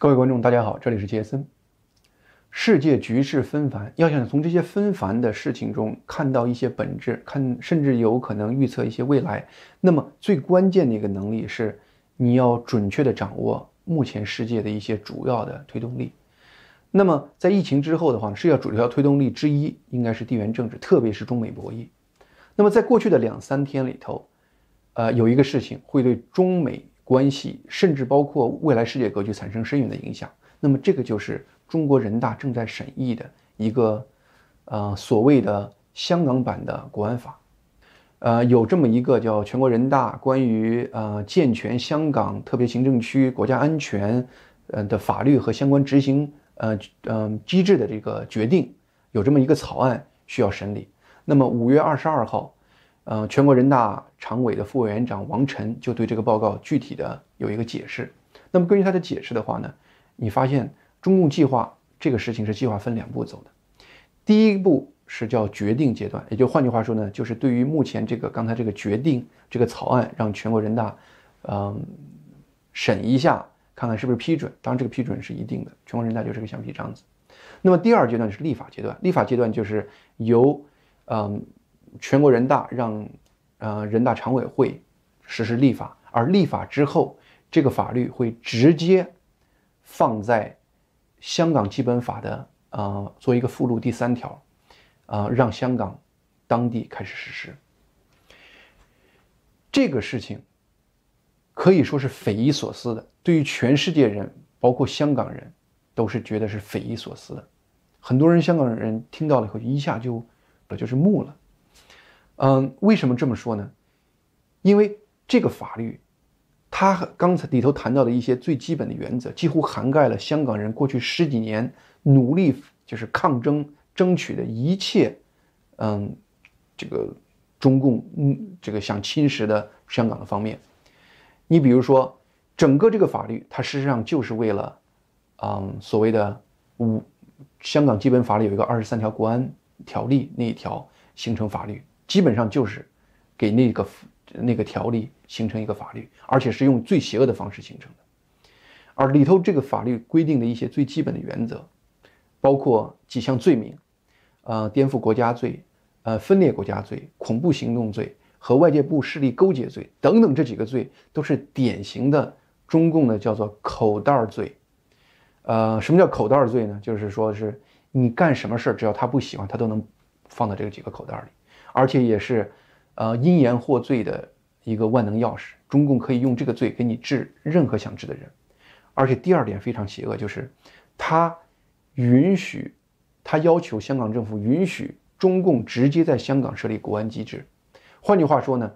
各位观众，大家好，这里是杰森。世界局势纷繁，要想从这些纷繁的事情中看到一些本质，看甚至有可能预测一些未来，那么最关键的一个能力是，你要准确的掌握目前世界的一些主要的推动力。那么在疫情之后的话，世界主要推动力之一应该是地缘政治，特别是中美博弈。那么在过去的两三天里头，呃，有一个事情会对中美。关系甚至包括未来世界格局产生深远的影响。那么，这个就是中国人大正在审议的一个，呃，所谓的香港版的国安法。呃，有这么一个叫全国人大关于呃健全香港特别行政区国家安全呃的法律和相关执行呃嗯机制的这个决定，有这么一个草案需要审理。那么五月二十二号。呃，全国人大常委的副委员长王晨就对这个报告具体的有一个解释。那么根据他的解释的话呢，你发现中共计划这个事情是计划分两步走的。第一步是叫决定阶段，也就换句话说呢，就是对于目前这个刚才这个决定这个草案，让全国人大，嗯，审一下，看看是不是批准。当然这个批准是一定的，全国人大就是个橡皮章子。那么第二阶段是立法阶段，立法阶段就是由，嗯。全国人大让，呃，人大常委会实施立法，而立法之后，这个法律会直接放在香港基本法的呃做一个附录第三条，啊，让香港当地开始实施。这个事情可以说是匪夷所思的，对于全世界人，包括香港人，都是觉得是匪夷所思的。很多人香港人听到了以后，一下就就是木了。嗯，为什么这么说呢？因为这个法律，它刚才里头谈到的一些最基本的原则，几乎涵盖了香港人过去十几年努力就是抗争争取的一切，嗯，这个中共嗯这个想侵蚀的香港的方面。你比如说，整个这个法律，它事实上就是为了，嗯，所谓的五香港基本法里有一个二十三条国安条例那一条形成法律。基本上就是给那个那个条例形成一个法律，而且是用最邪恶的方式形成的。而里头这个法律规定的一些最基本的原则，包括几项罪名，呃，颠覆国家罪、呃，分裂国家罪、恐怖行动罪和外界部势力勾结罪等等，这几个罪都是典型的中共的叫做口袋罪。呃，什么叫口袋罪呢？就是说是你干什么事儿，只要他不喜欢，他都能放到这个几个口袋里。而且也是，呃，因言获罪的一个万能钥匙。中共可以用这个罪给你治任何想治的人。而且第二点非常邪恶，就是他允许，他要求香港政府允许中共直接在香港设立国安机制。换句话说呢，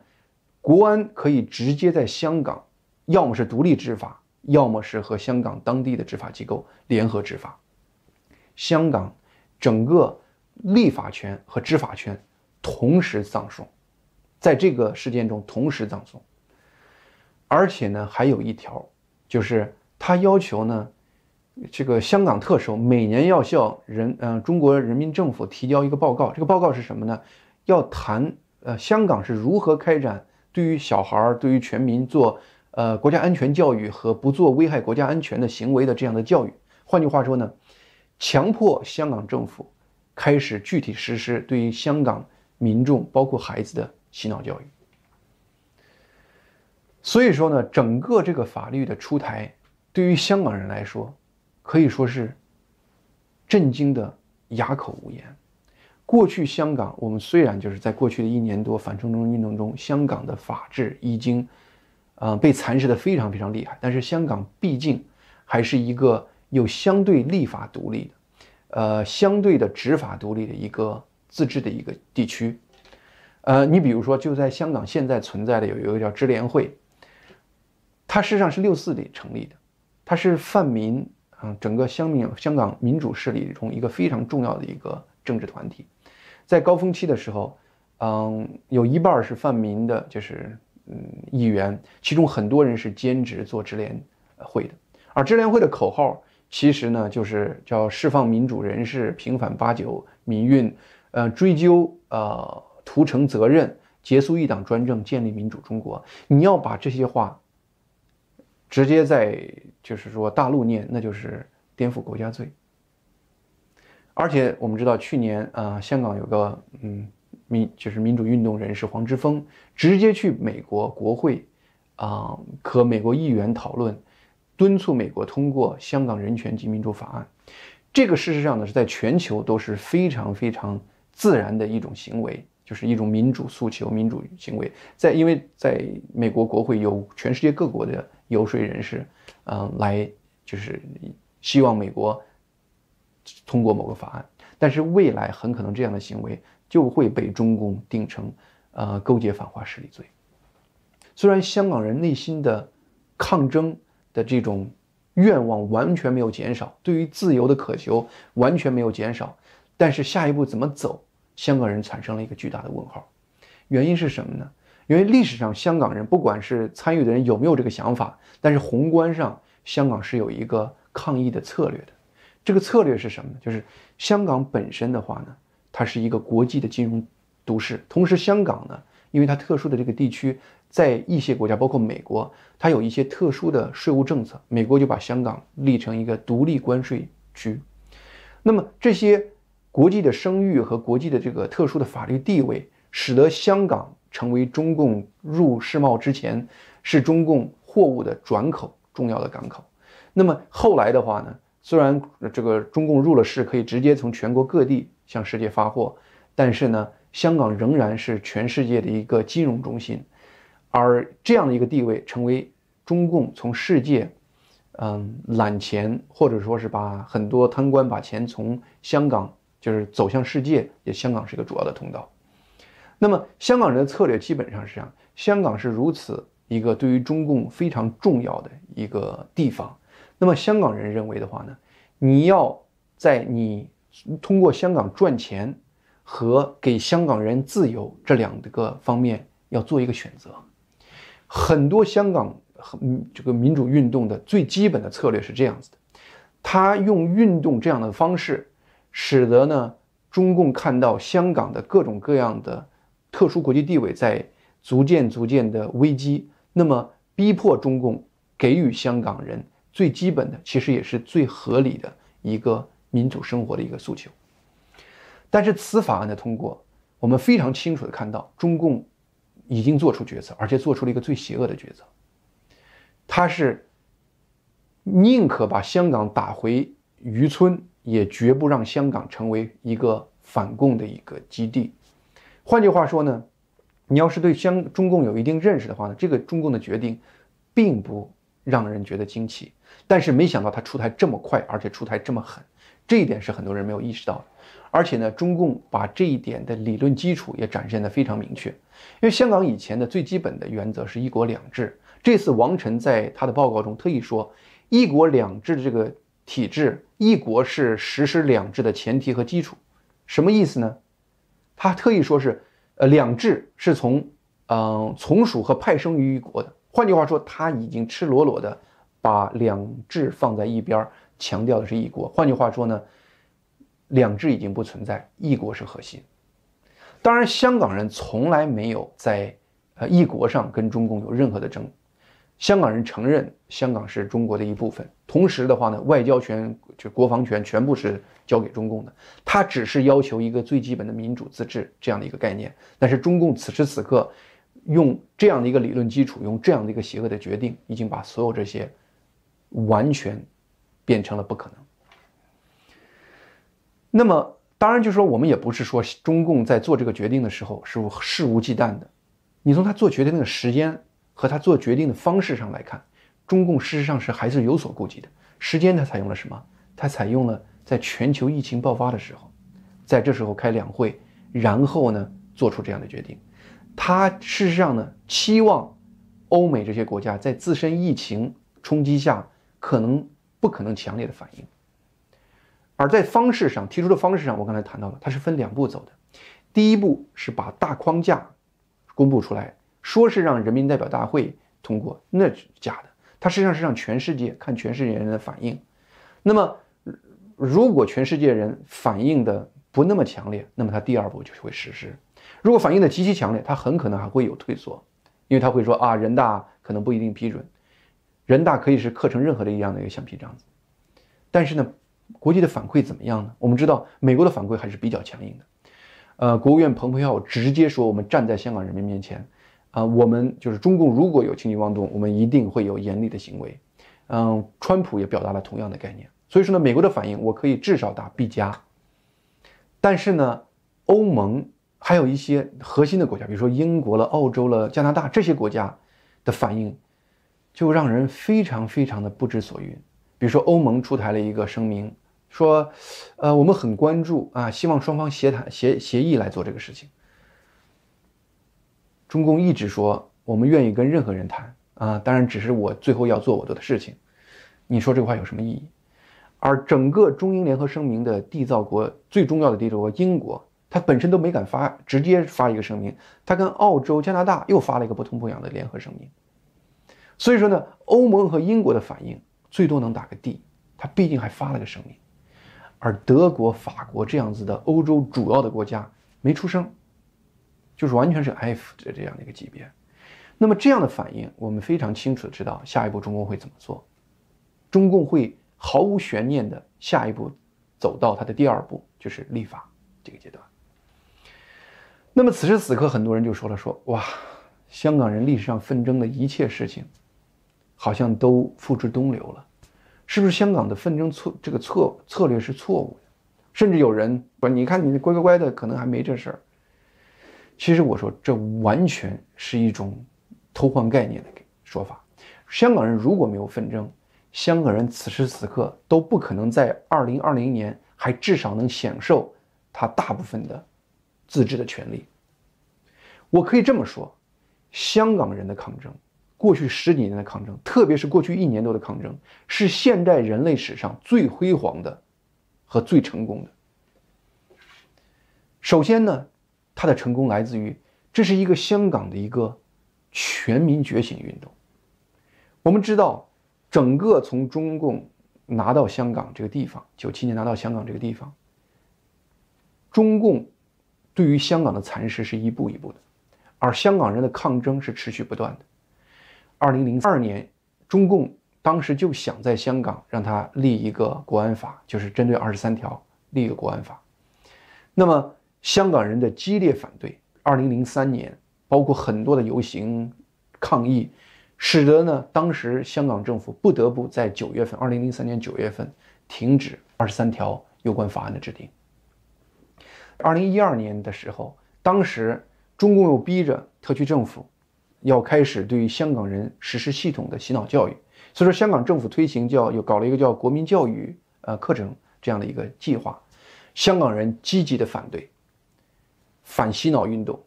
国安可以直接在香港，要么是独立执法，要么是和香港当地的执法机构联合执法。香港整个立法权和执法权。同时葬送，在这个事件中同时葬送，而且呢，还有一条，就是他要求呢，这个香港特首每年要向人，嗯，中国人民政府提交一个报告。这个报告是什么呢？要谈，呃，香港是如何开展对于小孩儿、对于全民做，呃，国家安全教育和不做危害国家安全的行为的这样的教育。换句话说呢，强迫香港政府开始具体实施对于香港。民众包括孩子的洗脑教育，所以说呢，整个这个法律的出台，对于香港人来说，可以说是震惊的哑口无言。过去香港，我们虽然就是在过去的一年多反冲中运动中，香港的法治已经，呃，被蚕食的非常非常厉害，但是香港毕竟还是一个有相对立法独立的，呃，相对的执法独立的一个。自治的一个地区，呃，你比如说，就在香港现在存在的有一个叫支联会，它事实上是六四里成立的，它是泛民啊，整个香民香港民主势力中一个非常重要的一个政治团体，在高峰期的时候，嗯，有一半是泛民的，就是嗯议员，其中很多人是兼职做支联会的，而支联会的口号其实呢，就是叫释放民主人士，平反八九民运。呃，追究呃，屠城责任，结束一党专政，建立民主中国。你要把这些话直接在就是说大陆念，那就是颠覆国家罪。而且我们知道，去年啊，香港有个嗯民就是民主运动人士黄之锋，直接去美国国会啊和美国议员讨论，敦促美国通过《香港人权及民主法案》。这个事实上呢，是在全球都是非常非常自然的一种行为，就是一种民主诉求、民主行为。在因为在美国国会有全世界各国的游说人士，嗯，来就是希望美国。通过某个法案，但是未来很可能这样的行为就会被中共定成，呃，勾结反华势力罪。虽然香港人内心的抗争的这种愿望完全没有减少，对于自由的渴求完全没有减少，但是下一步怎么走，香港人产生了一个巨大的问号。原因是什么呢？因为历史上香港人不管是参与的人有没有这个想法，但是宏观上香港是有一个抗议的策略的。这个策略是什么呢？就是香港本身的话呢，它是一个国际的金融都市，同时香港呢，因为它特殊的这个地区，在一些国家，包括美国，它有一些特殊的税务政策，美国就把香港立成一个独立关税区。那么这些国际的声誉和国际的这个特殊的法律地位，使得香港成为中共入世贸之前是中共货物的转口重要的港口。那么后来的话呢？虽然这个中共入了市，可以直接从全国各地向世界发货，但是呢，香港仍然是全世界的一个金融中心，而这样的一个地位，成为中共从世界，嗯，揽钱或者说是把很多贪官把钱从香港就是走向世界，也香港是一个主要的通道。那么香港人的策略基本上是这样：香港是如此一个对于中共非常重要的一个地方。那么香港人认为的话呢，你要在你通过香港赚钱和给香港人自由这两个方面要做一个选择。很多香港这个民主运动的最基本的策略是这样子的，他用运动这样的方式，使得呢中共看到香港的各种各样的特殊国际地位在逐渐逐渐的危机，那么逼迫中共给予香港人。最基本的，其实也是最合理的一个民主生活的一个诉求。但是此法案的通过，我们非常清楚的看到，中共已经做出决策，而且做出了一个最邪恶的决策。他是宁可把香港打回渔村，也绝不让香港成为一个反共的一个基地。换句话说呢，你要是对香中共有一定认识的话呢，这个中共的决定，并不让人觉得惊奇。但是没想到他出台这么快，而且出台这么狠，这一点是很多人没有意识到的。而且呢，中共把这一点的理论基础也展现得非常明确。因为香港以前的最基本的原则是一国两制。这次王晨在他的报告中特意说，一国两制的这个体制，一国是实施两制的前提和基础。什么意思呢？他特意说是，呃，两制是从，嗯，从属和派生于一国的。换句话说，他已经赤裸裸的。把两制放在一边，强调的是一国。换句话说呢，两制已经不存在，一国是核心。当然，香港人从来没有在呃一国上跟中共有任何的争。香港人承认香港是中国的一部分，同时的话呢，外交权就国防权全部是交给中共的。他只是要求一个最基本的民主自治这样的一个概念。但是中共此时此刻用这样的一个理论基础，用这样的一个邪恶的决定，已经把所有这些。完全变成了不可能。那么，当然就是说，我们也不是说中共在做这个决定的时候是肆无忌惮的。你从他做决定那个时间和他做决定的方式上来看，中共事实上是还是有所顾忌的。时间他采用了什么？他采用了在全球疫情爆发的时候，在这时候开两会，然后呢做出这样的决定。他事实上呢期望欧美这些国家在自身疫情冲击下。可能不可能强烈的反应，而在方式上提出的方式上，我刚才谈到了，它是分两步走的。第一步是把大框架公布出来，说是让人民代表大会通过，那是假的。它实际上是让全世界看全世界人的反应。那么，如果全世界人反应的不那么强烈，那么它第二步就会实施。如果反应的极其强烈，它很可能还会有退缩，因为他会说啊，人大可能不一定批准。人大可以是刻成任何的一样的一个橡皮章子，但是呢，国际的反馈怎么样呢？我们知道美国的反馈还是比较强硬的，呃，国务院蓬佩奥直接说，我们站在香港人民面前，啊，我们就是中共如果有轻举妄动，我们一定会有严厉的行为。嗯，川普也表达了同样的概念，所以说呢，美国的反应我可以至少打 B 加，但是呢，欧盟还有一些核心的国家，比如说英国了、澳洲了、加拿大这些国家的反应。就让人非常非常的不知所云。比如说，欧盟出台了一个声明，说，呃，我们很关注啊，希望双方协谈协协议来做这个事情。中共一直说我们愿意跟任何人谈啊，当然只是我最后要做我做的事情。你说这话有什么意义？而整个中英联合声明的缔造国最重要的缔造国英国，他本身都没敢发直接发一个声明，他跟澳洲、加拿大又发了一个不痛不痒的联合声明。所以说呢，欧盟和英国的反应最多能打个 D，他毕竟还发了个声明，而德国、法国这样子的欧洲主要的国家没出声，就是完全是 F 的这样的一个级别。那么这样的反应，我们非常清楚的知道下一步中共会怎么做，中共会毫无悬念的下一步走到他的第二步，就是立法这个阶段。那么此时此刻，很多人就说了说哇，香港人历史上纷争的一切事情。好像都付之东流了，是不是香港的纷争策这个策策略是错误的？甚至有人说：“你看你乖乖乖的，可能还没这事儿。”其实我说，这完全是一种偷换概念的说法。香港人如果没有纷争，香港人此时此刻都不可能在二零二零年还至少能享受他大部分的自治的权利。我可以这么说，香港人的抗争。过去十几年的抗争，特别是过去一年多的抗争，是现代人类史上最辉煌的和最成功的。首先呢，它的成功来自于这是一个香港的一个全民觉醒运动。我们知道，整个从中共拿到香港这个地方，九七年拿到香港这个地方，中共对于香港的蚕食是一步一步的，而香港人的抗争是持续不断的。二零零二年，中共当时就想在香港让他立一个国安法，就是针对二十三条立一个国安法。那么香港人的激烈反对，二零零三年包括很多的游行抗议，使得呢当时香港政府不得不在九月份，二零零三年九月份停止二十三条有关法案的制定。二零一二年的时候，当时中共又逼着特区政府。要开始对于香港人实施系统的洗脑教育，所以说香港政府推行叫又搞了一个叫国民教育呃课程这样的一个计划，香港人积极的反对反洗脑运动，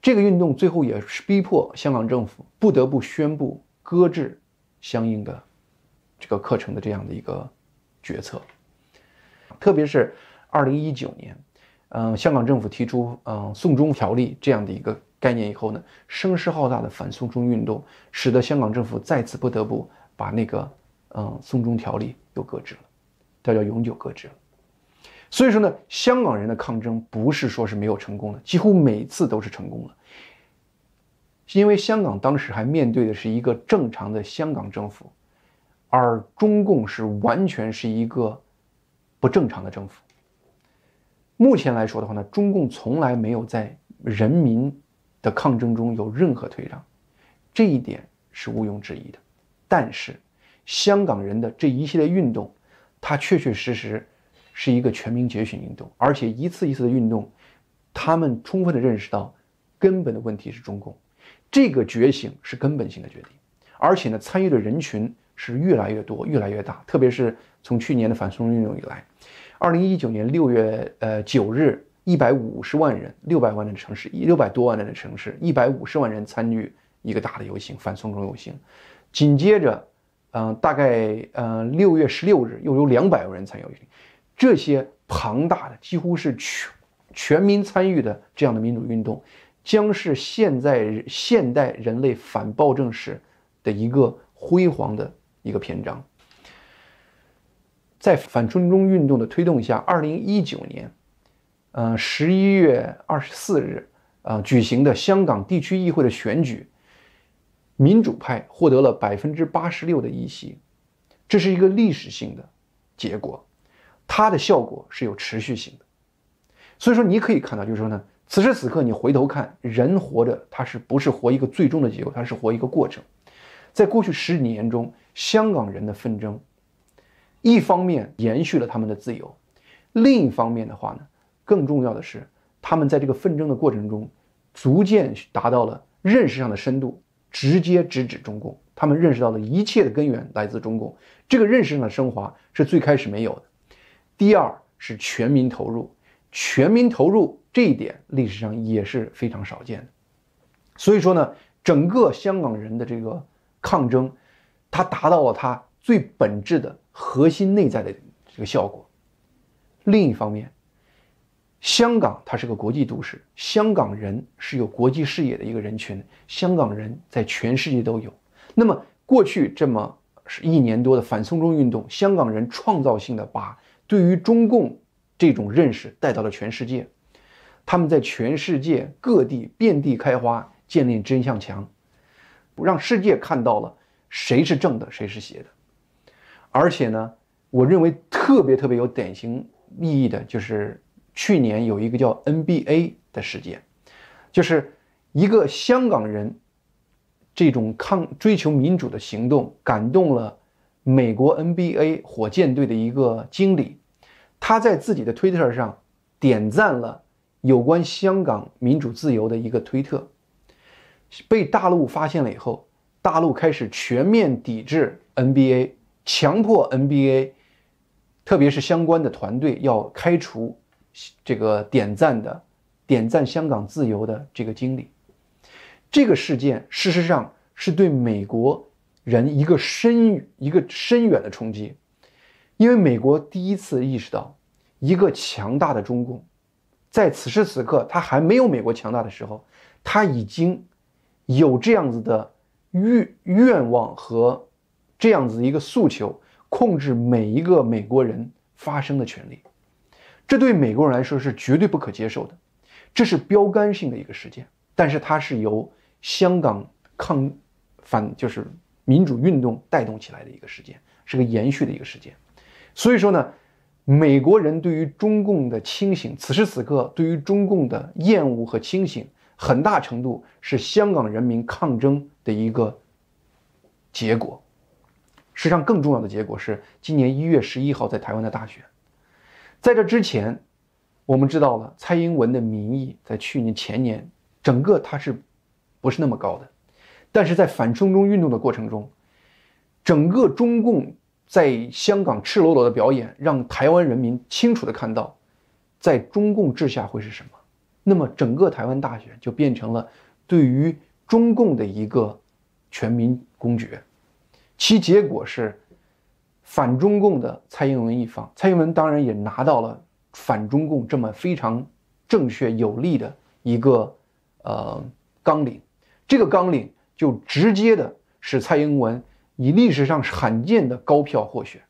这个运动最后也是逼迫香港政府不得不宣布搁置相应的这个课程的这样的一个决策，特别是二零一九年，嗯，香港政府提出嗯送中条例这样的一个。概念以后呢，声势浩大的反送中运动，使得香港政府再次不得不把那个嗯送中条例又搁置了，它叫永久搁置了。所以说呢，香港人的抗争不是说是没有成功的，几乎每次都是成功了。因为香港当时还面对的是一个正常的香港政府，而中共是完全是一个不正常的政府。目前来说的话呢，中共从来没有在人民。的抗争中有任何退让，这一点是毋庸置疑的。但是，香港人的这一系列运动，它确确实实是一个全民觉醒运动，而且一次一次的运动，他们充分的认识到根本的问题是中共，这个觉醒是根本性的决定，而且呢，参与的人群是越来越多、越来越大。特别是从去年的反送中运动以来，二零一九年六月呃九日。一百五十万人，六百万人的城市，六百多万人的城市，一百五十万人参与一个大的游行，反送中游行。紧接着，嗯，大概呃六月十六日又有两百万人参与游行。这些庞大的，几乎是全全民参与的这样的民主运动，将是现在现代人类反暴政史的一个辉煌的一个篇章。在反春中运动的推动下，二零一九年。嗯，十一月二十四日，呃，举行的香港地区议会的选举，民主派获得了百分之八十六的议席，这是一个历史性的结果，它的效果是有持续性的。所以说，你可以看到，就是说呢，此时此刻你回头看，人活着，他是不是活一个最终的结果？他是活一个过程。在过去十几年中，香港人的纷争，一方面延续了他们的自由，另一方面的话呢，更重要的是，他们在这个纷争的过程中，逐渐达到了认识上的深度。直接直指中共，他们认识到了一切的根源来自中共。这个认识上的升华是最开始没有的。第二是全民投入，全民投入这一点历史上也是非常少见的。所以说呢，整个香港人的这个抗争，它达到了它最本质的核心内在的这个效果。另一方面，香港它是个国际都市，香港人是有国际视野的一个人群，香港人在全世界都有。那么过去这么是一年多的反送中运动，香港人创造性的把对于中共这种认识带到了全世界，他们在全世界各地遍地开花，建立真相墙，让世界看到了谁是正的，谁是邪的。而且呢，我认为特别特别有典型意义的就是。去年有一个叫 NBA 的事件，就是一个香港人这种抗追求民主的行动感动了美国 NBA 火箭队的一个经理，他在自己的推特上点赞了有关香港民主自由的一个推特，被大陆发现了以后，大陆开始全面抵制 NBA，强迫 NBA，特别是相关的团队要开除。这个点赞的，点赞香港自由的这个经理，这个事件事实上是对美国人一个深一个深远的冲击，因为美国第一次意识到，一个强大的中共，在此时此刻他还没有美国强大的时候，他已经有这样子的愿愿望和这样子一个诉求，控制每一个美国人发声的权利。这对美国人来说是绝对不可接受的，这是标杆性的一个事件，但是它是由香港抗反就是民主运动带动起来的一个事件，是个延续的一个事件。所以说呢，美国人对于中共的清醒，此时此刻对于中共的厌恶和清醒，很大程度是香港人民抗争的一个结果。实际上，更重要的结果是今年一月十一号在台湾的大选。在这之前，我们知道了蔡英文的民意在去年前年整个它是，不是那么高的，但是在反送中运动的过程中，整个中共在香港赤裸裸的表演，让台湾人民清楚的看到，在中共治下会是什么。那么整个台湾大选就变成了对于中共的一个全民公决，其结果是。反中共的蔡英文一方，蔡英文当然也拿到了反中共这么非常正确有力的一个呃纲领，这个纲领就直接的使蔡英文以历史上罕见的高票获选。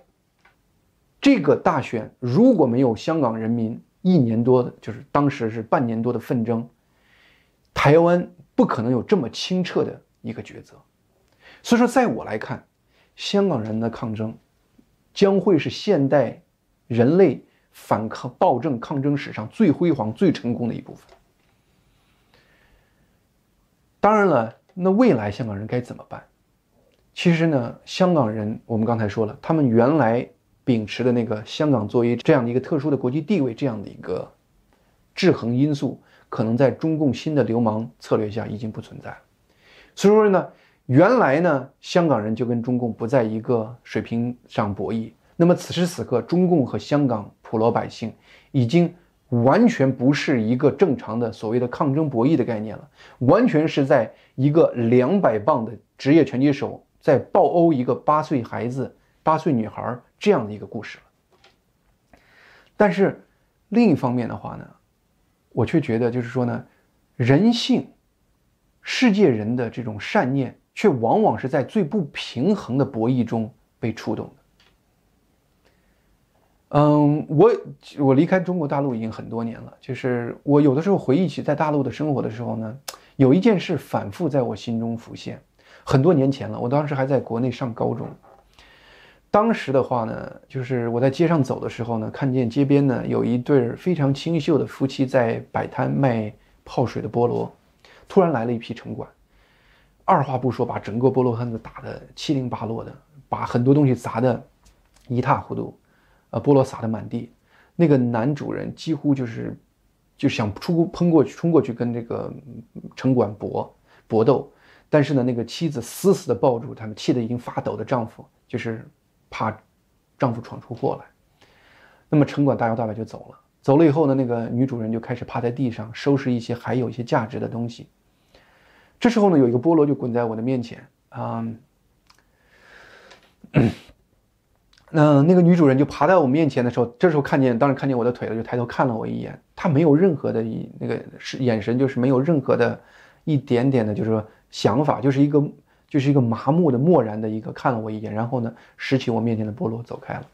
这个大选如果没有香港人民一年多的，就是当时是半年多的纷争，台湾不可能有这么清澈的一个抉择。所以说，在我来看，香港人的抗争。将会是现代人类反抗暴政抗争史上最辉煌、最成功的一部分。当然了，那未来香港人该怎么办？其实呢，香港人我们刚才说了，他们原来秉持的那个香港作为这样的一个特殊的国际地位这样的一个制衡因素，可能在中共新的流氓策略下已经不存在了。所以说呢。原来呢，香港人就跟中共不在一个水平上博弈。那么此时此刻，中共和香港普罗百姓已经完全不是一个正常的所谓的抗争博弈的概念了，完全是在一个两百磅的职业拳击手在暴殴一个八岁孩子、八岁女孩这样的一个故事了。但是另一方面的话呢，我却觉得就是说呢，人性、世界人的这种善念。却往往是在最不平衡的博弈中被触动的。嗯，我我离开中国大陆已经很多年了，就是我有的时候回忆起在大陆的生活的时候呢，有一件事反复在我心中浮现。很多年前了，我当时还在国内上高中。当时的话呢，就是我在街上走的时候呢，看见街边呢有一对非常清秀的夫妻在摆摊卖泡水的菠萝，突然来了一批城管，二话不说把整个菠萝摊子打得七零八落的，把很多东西砸得一塌糊涂，呃，菠萝撒得满地。那个男主人几乎就是就想出喷过去冲过去跟这个城管搏搏斗，但是呢，那个妻子死死地抱住他们，气得已经发抖的丈夫就是。怕丈夫闯出祸来，那么城管大摇大摆就走了。走了以后呢，那个女主人就开始趴在地上收拾一些还有一些价值的东西。这时候呢，有一个菠萝就滚在我的面前啊。那那个女主人就爬在我面前的时候，这时候看见，当时看见我的腿了，就抬头看了我一眼。她没有任何的一那个是眼神，就是没有任何的一点点的，就是说想法，就是一个。就是一个麻木的、漠然的一个看了我一眼，然后呢，拾起我面前的菠萝走开了。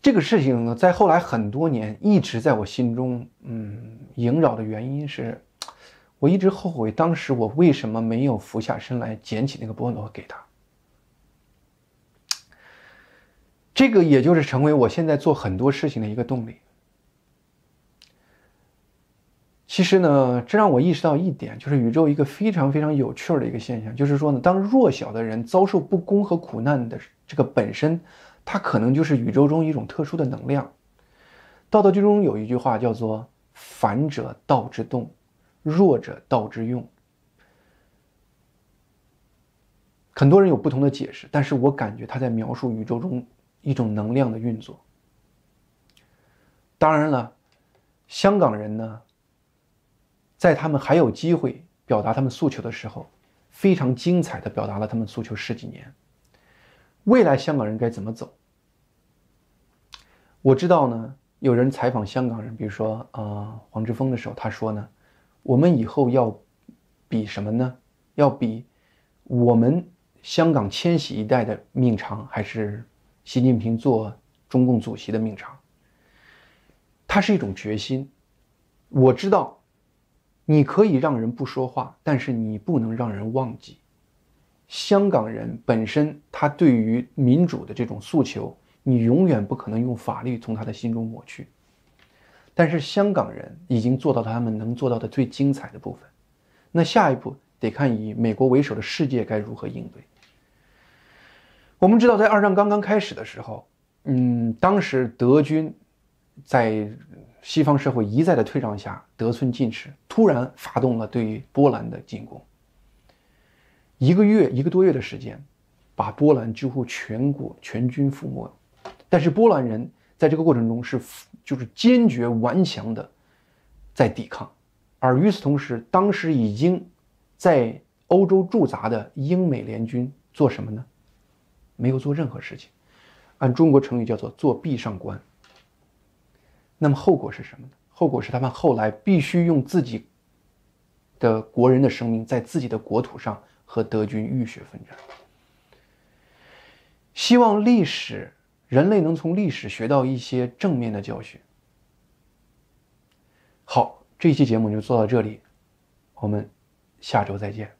这个事情呢，在后来很多年一直在我心中，嗯，萦绕的原因是，我一直后悔当时我为什么没有俯下身来捡起那个菠萝给他。这个也就是成为我现在做很多事情的一个动力。其实呢，这让我意识到一点，就是宇宙一个非常非常有趣的一个现象，就是说呢，当弱小的人遭受不公和苦难的这个本身，它可能就是宇宙中一种特殊的能量。道德经中有一句话叫做“反者道之动，弱者道之用”。很多人有不同的解释，但是我感觉他在描述宇宙中一种能量的运作。当然了，香港人呢？在他们还有机会表达他们诉求的时候，非常精彩的表达了他们诉求十几年。未来香港人该怎么走？我知道呢，有人采访香港人，比如说啊黄之锋的时候，他说呢，我们以后要比什么呢？要比我们香港千禧一代的命长，还是习近平做中共主席的命长？它是一种决心。我知道。你可以让人不说话，但是你不能让人忘记。香港人本身，他对于民主的这种诉求，你永远不可能用法律从他的心中抹去。但是香港人已经做到他们能做到的最精彩的部分。那下一步得看以美国为首的世界该如何应对。我们知道，在二战刚刚开始的时候，嗯，当时德军在。西方社会一再的退让下，得寸进尺，突然发动了对波兰的进攻。一个月一个多月的时间，把波兰几乎全国全军覆没。但是波兰人在这个过程中是就是坚决顽强的在抵抗，而与此同时，当时已经在欧洲驻扎的英美联军做什么呢？没有做任何事情，按中国成语叫做作壁上观。那么后果是什么呢？后果是他们后来必须用自己的国人的生命，在自己的国土上和德军浴血奋战。希望历史人类能从历史学到一些正面的教训。好，这期节目就做到这里，我们下周再见。